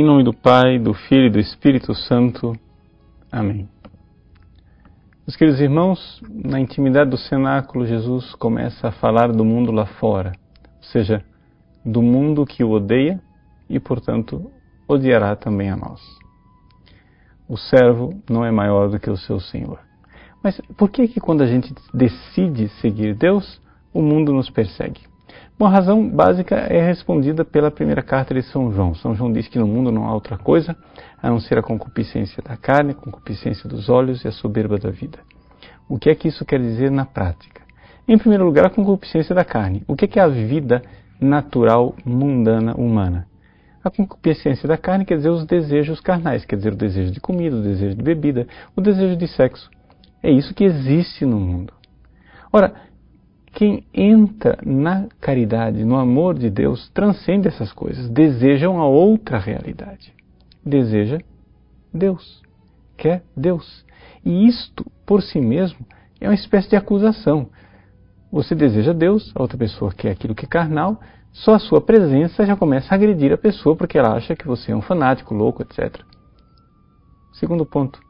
Em nome do Pai, do Filho e do Espírito Santo. Amém. Meus queridos irmãos, na intimidade do cenáculo, Jesus começa a falar do mundo lá fora, ou seja, do mundo que o odeia e, portanto, odiará também a nós. O servo não é maior do que o seu senhor. Mas por que que quando a gente decide seguir Deus, o mundo nos persegue? Bom, a razão básica é respondida pela primeira carta de São João. São João diz que no mundo não há outra coisa a não ser a concupiscência da carne, a concupiscência dos olhos e a soberba da vida. O que é que isso quer dizer na prática? Em primeiro lugar, a concupiscência da carne. O que é, que é a vida natural, mundana, humana? A concupiscência da carne quer dizer os desejos carnais, quer dizer o desejo de comida, o desejo de bebida, o desejo de sexo. É isso que existe no mundo. Ora, quem entra na caridade, no amor de Deus, transcende essas coisas, deseja uma outra realidade. Deseja Deus, quer Deus. E isto, por si mesmo, é uma espécie de acusação. Você deseja Deus, a outra pessoa quer aquilo que é carnal, só a sua presença já começa a agredir a pessoa porque ela acha que você é um fanático, louco, etc. Segundo ponto,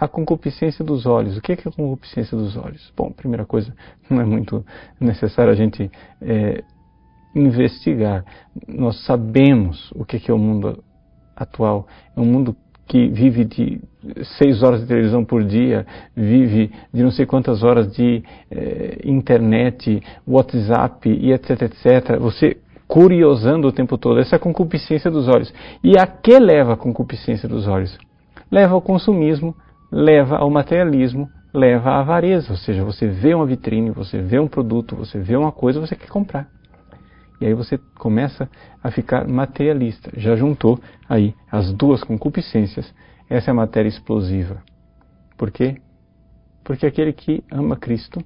a concupiscência dos olhos. O que é, a concupiscência dos olhos? Bom, primeira coisa, não é muito necessário a gente é, investigar. Nós sabemos o que é, o mundo atual. É um mundo que vive de seis horas de televisão por dia, vive de não sei quantas horas de é, internet, WhatsApp e etc, etc. Você curiosando o tempo todo. Essa é a concupiscência dos olhos. E a que leva a concupiscência dos olhos? Leva ao consumismo, leva ao materialismo, leva à avareza. Ou seja, você vê uma vitrine, você vê um produto, você vê uma coisa, você quer comprar. E aí você começa a ficar materialista. Já juntou aí as duas concupiscências. Essa é a matéria explosiva. Por quê? Porque aquele que ama Cristo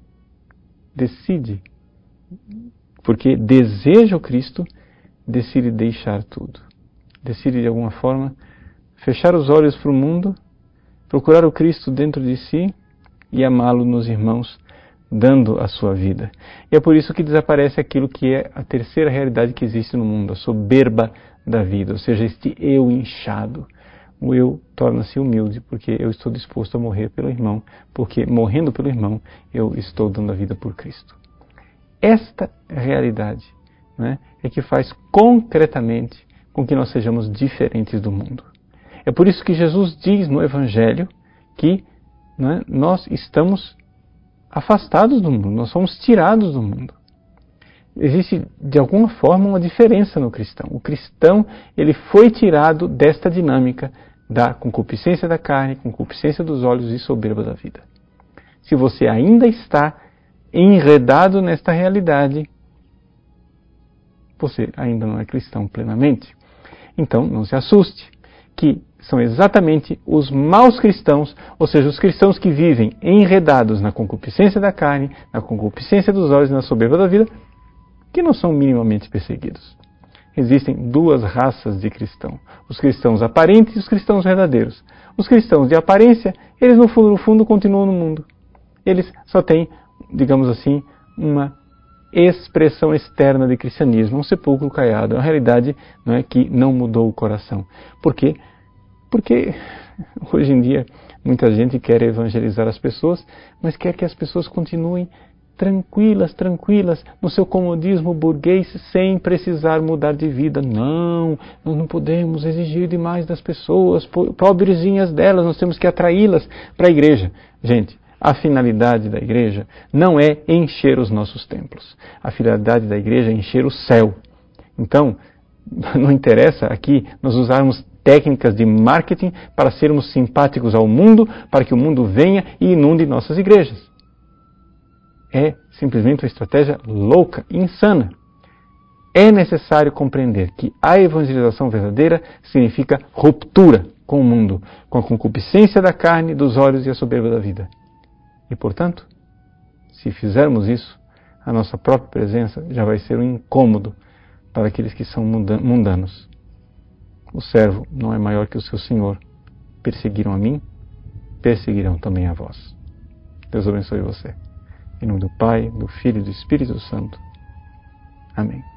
decide. Porque deseja o Cristo, decide deixar tudo. Decide de alguma forma fechar os olhos para o mundo procurar o Cristo dentro de si e amá-lo nos irmãos, dando a sua vida. E é por isso que desaparece aquilo que é a terceira realidade que existe no mundo, a soberba da vida, ou seja, este eu inchado. O eu torna-se humilde porque eu estou disposto a morrer pelo irmão, porque morrendo pelo irmão eu estou dando a vida por Cristo. Esta realidade né, é que faz concretamente com que nós sejamos diferentes do mundo. É por isso que Jesus diz no Evangelho que né, nós estamos afastados do mundo, nós somos tirados do mundo. Existe de alguma forma uma diferença no cristão. O cristão ele foi tirado desta dinâmica da concupiscência da carne, concupiscência dos olhos e soberba da vida. Se você ainda está enredado nesta realidade, você ainda não é cristão plenamente. Então, não se assuste que são exatamente os maus cristãos, ou seja, os cristãos que vivem enredados na concupiscência da carne, na concupiscência dos olhos e na soberba da vida, que não são minimamente perseguidos. Existem duas raças de cristão: os cristãos aparentes e os cristãos verdadeiros. Os cristãos de aparência, eles no fundo, no fundo continuam no mundo. Eles só têm, digamos assim, uma expressão externa de cristianismo, um sepulcro caiado, uma realidade não é, que não mudou o coração. Por quê? Porque hoje em dia muita gente quer evangelizar as pessoas, mas quer que as pessoas continuem tranquilas, tranquilas, no seu comodismo burguês, sem precisar mudar de vida. Não, nós não podemos exigir demais das pessoas, pobrezinhas delas, nós temos que atraí-las para a igreja. Gente, a finalidade da igreja não é encher os nossos templos. A finalidade da igreja é encher o céu. Então, não interessa aqui nós usarmos técnicas de marketing para sermos simpáticos ao mundo, para que o mundo venha e inunde nossas igrejas. É simplesmente uma estratégia louca, insana. É necessário compreender que a evangelização verdadeira significa ruptura com o mundo, com a concupiscência da carne, dos olhos e a soberba da vida. E, portanto, se fizermos isso, a nossa própria presença já vai ser um incômodo para aqueles que são mundanos. O servo não é maior que o seu senhor. Perseguiram a mim, perseguirão também a vós. Deus abençoe você. Em nome do Pai, do Filho e do Espírito Santo. Amém.